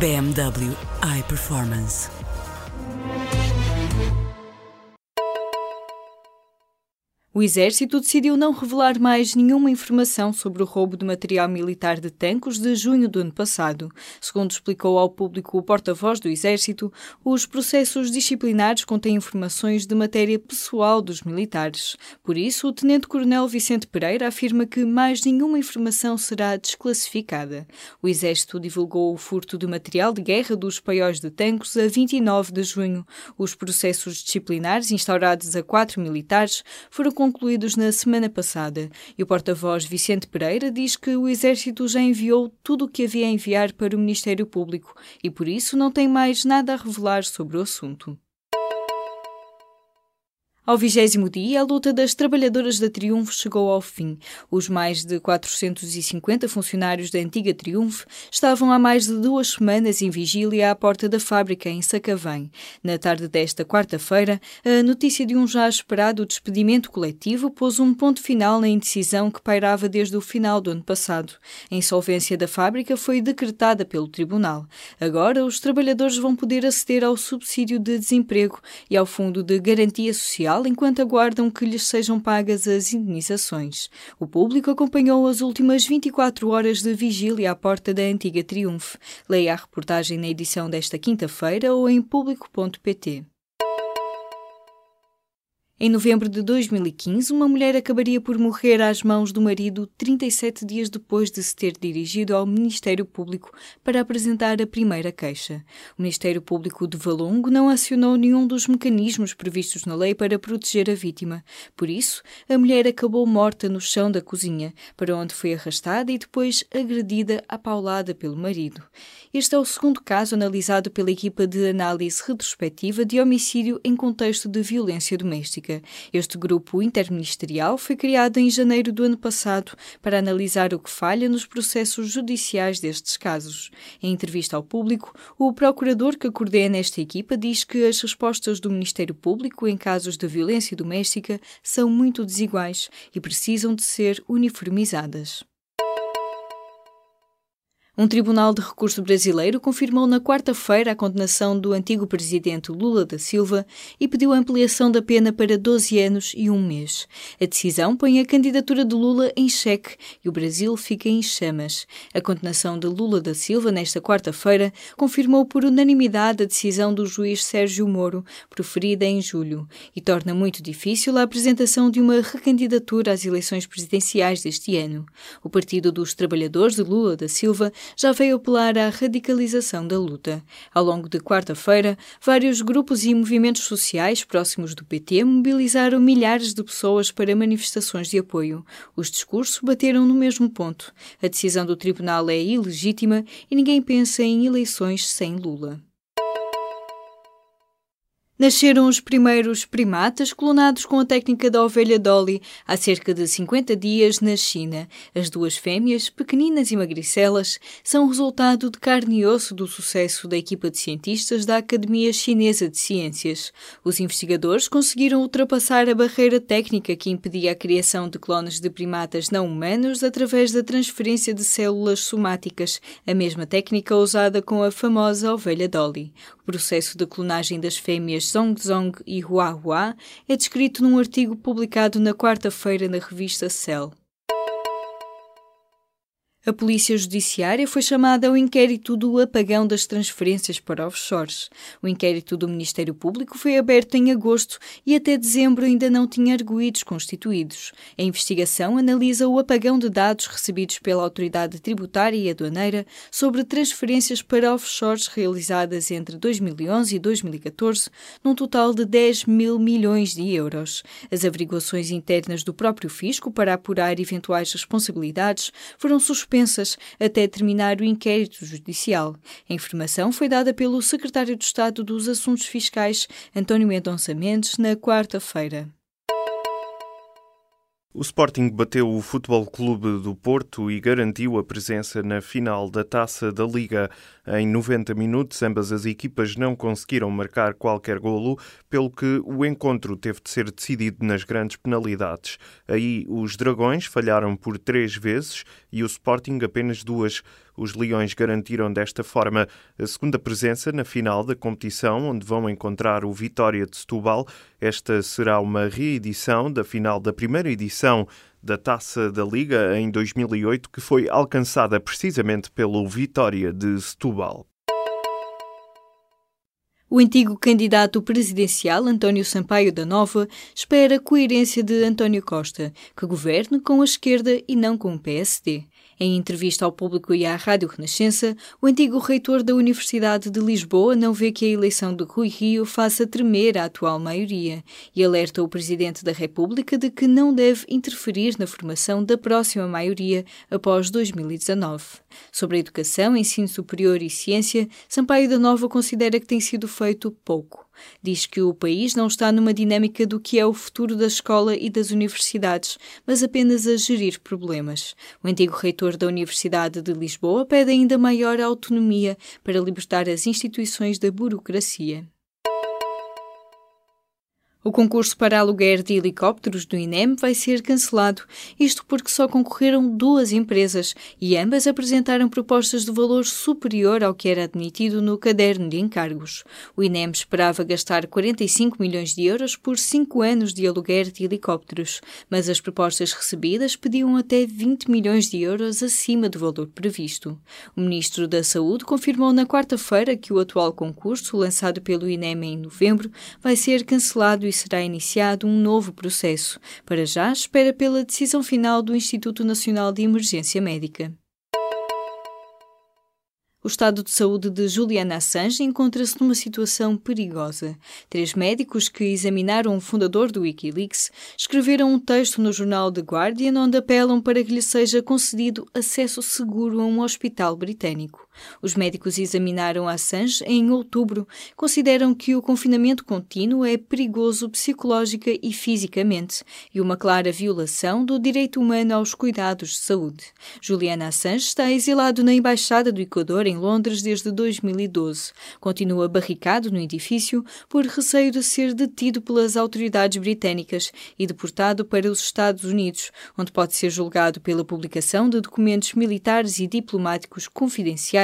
BMW iPerformance. O Exército decidiu não revelar mais nenhuma informação sobre o roubo de material militar de tanques de junho do ano passado. Segundo explicou ao público o porta-voz do Exército, os processos disciplinares contêm informações de matéria pessoal dos militares. Por isso, o Tenente-Coronel Vicente Pereira afirma que mais nenhuma informação será desclassificada. O Exército divulgou o furto de material de guerra dos paióis de tanques a 29 de junho. Os processos disciplinares instaurados a quatro militares foram concluídos na semana passada e o porta-voz Vicente Pereira diz que o Exército já enviou tudo o que havia a enviar para o Ministério Público e por isso não tem mais nada a revelar sobre o assunto. Ao vigésimo dia, a luta das trabalhadoras da Triunfo chegou ao fim. Os mais de 450 funcionários da antiga Triunfo estavam há mais de duas semanas em vigília à porta da fábrica em Sacavém. Na tarde desta quarta-feira, a notícia de um já esperado despedimento coletivo pôs um ponto final na indecisão que pairava desde o final do ano passado. A insolvência da fábrica foi decretada pelo Tribunal. Agora, os trabalhadores vão poder aceder ao subsídio de desemprego e ao Fundo de Garantia Social enquanto aguardam que lhes sejam pagas as indenizações. O público acompanhou as últimas 24 horas de vigília à porta da antiga Triunfo. Leia a reportagem na edição desta quinta-feira ou em público.pt. Em novembro de 2015, uma mulher acabaria por morrer às mãos do marido 37 dias depois de se ter dirigido ao Ministério Público para apresentar a primeira queixa. O Ministério Público de Valongo não acionou nenhum dos mecanismos previstos na lei para proteger a vítima. Por isso, a mulher acabou morta no chão da cozinha, para onde foi arrastada e depois agredida à paulada pelo marido. Este é o segundo caso analisado pela equipa de análise retrospectiva de homicídio em contexto de violência doméstica. Este grupo interministerial foi criado em janeiro do ano passado para analisar o que falha nos processos judiciais destes casos. Em entrevista ao público, o procurador que coordena esta equipa diz que as respostas do Ministério Público em casos de violência doméstica são muito desiguais e precisam de ser uniformizadas. Um tribunal de recurso brasileiro confirmou na quarta-feira a condenação do antigo presidente Lula da Silva e pediu a ampliação da pena para 12 anos e um mês. A decisão põe a candidatura de Lula em xeque e o Brasil fica em chamas. A condenação de Lula da Silva nesta quarta-feira confirmou por unanimidade a decisão do juiz Sérgio Moro, proferida em julho, e torna muito difícil a apresentação de uma recandidatura às eleições presidenciais deste ano. O Partido dos Trabalhadores de Lula da Silva já veio apelar à radicalização da luta. Ao longo de quarta-feira, vários grupos e movimentos sociais próximos do PT mobilizaram milhares de pessoas para manifestações de apoio. Os discursos bateram no mesmo ponto. A decisão do tribunal é ilegítima e ninguém pensa em eleições sem Lula. Nasceram os primeiros primatas clonados com a técnica da ovelha Dolly há cerca de 50 dias na China. As duas fêmeas, pequeninas e magricelas, são resultado de carne e osso do sucesso da equipa de cientistas da Academia Chinesa de Ciências. Os investigadores conseguiram ultrapassar a barreira técnica que impedia a criação de clones de primatas não humanos através da transferência de células somáticas, a mesma técnica usada com a famosa ovelha Dolly. O processo de clonagem das fêmeas Zongzong e Hua Hua é descrito num artigo publicado na quarta-feira na revista Cell. A Polícia Judiciária foi chamada ao inquérito do apagão das transferências para offshores. O inquérito do Ministério Público foi aberto em agosto e até dezembro ainda não tinha arguídos constituídos. A investigação analisa o apagão de dados recebidos pela Autoridade Tributária e Aduaneira sobre transferências para offshores realizadas entre 2011 e 2014, num total de 10 mil milhões de euros. As averiguações internas do próprio fisco para apurar eventuais responsabilidades foram suspensas suspensas até terminar o inquérito judicial. A informação foi dada pelo secretário de Estado dos Assuntos Fiscais, António Mendonça Mendes, na quarta-feira. O Sporting bateu o Futebol Clube do Porto e garantiu a presença na final da Taça da Liga. Em 90 minutos, ambas as equipas não conseguiram marcar qualquer golo, pelo que o encontro teve de ser decidido nas grandes penalidades. Aí os Dragões falharam por três vezes e o Sporting apenas duas. Os Leões garantiram desta forma a segunda presença na final da competição, onde vão encontrar o Vitória de Setúbal. Esta será uma reedição da final da primeira edição da Taça da Liga em 2008, que foi alcançada precisamente pelo Vitória de Setúbal. O antigo candidato presidencial, António Sampaio da Nova, espera a coerência de António Costa, que governe com a esquerda e não com o PSD. Em entrevista ao público e à Rádio Renascença, o antigo reitor da Universidade de Lisboa não vê que a eleição de Rui Rio faça tremer a atual maioria e alerta o Presidente da República de que não deve interferir na formação da próxima maioria após 2019. Sobre a educação, ensino superior e ciência, Sampaio da Nova considera que tem sido feito pouco. Diz que o país não está numa dinâmica do que é o futuro da escola e das universidades, mas apenas a gerir problemas. O antigo reitor da Universidade de Lisboa pede ainda maior autonomia para libertar as instituições da burocracia. O concurso para aluguer de helicópteros do INEM vai ser cancelado, isto porque só concorreram duas empresas e ambas apresentaram propostas de valor superior ao que era admitido no caderno de encargos. O INEM esperava gastar 45 milhões de euros por cinco anos de aluguer de helicópteros, mas as propostas recebidas pediam até 20 milhões de euros acima do valor previsto. O Ministro da Saúde confirmou na quarta-feira que o atual concurso, lançado pelo INEM em novembro, vai ser cancelado será iniciado um novo processo. Para já, espera pela decisão final do Instituto Nacional de Emergência Médica. O estado de saúde de Juliana Assange encontra-se numa situação perigosa. Três médicos que examinaram o fundador do Wikileaks escreveram um texto no jornal The Guardian onde apelam para que lhe seja concedido acesso seguro a um hospital britânico. Os médicos examinaram Assange em outubro. Consideram que o confinamento contínuo é perigoso psicológica e fisicamente e uma clara violação do direito humano aos cuidados de saúde. Juliana Assange está exilado na Embaixada do Equador em Londres desde 2012. Continua barricado no edifício por receio de ser detido pelas autoridades britânicas e deportado para os Estados Unidos, onde pode ser julgado pela publicação de documentos militares e diplomáticos confidenciais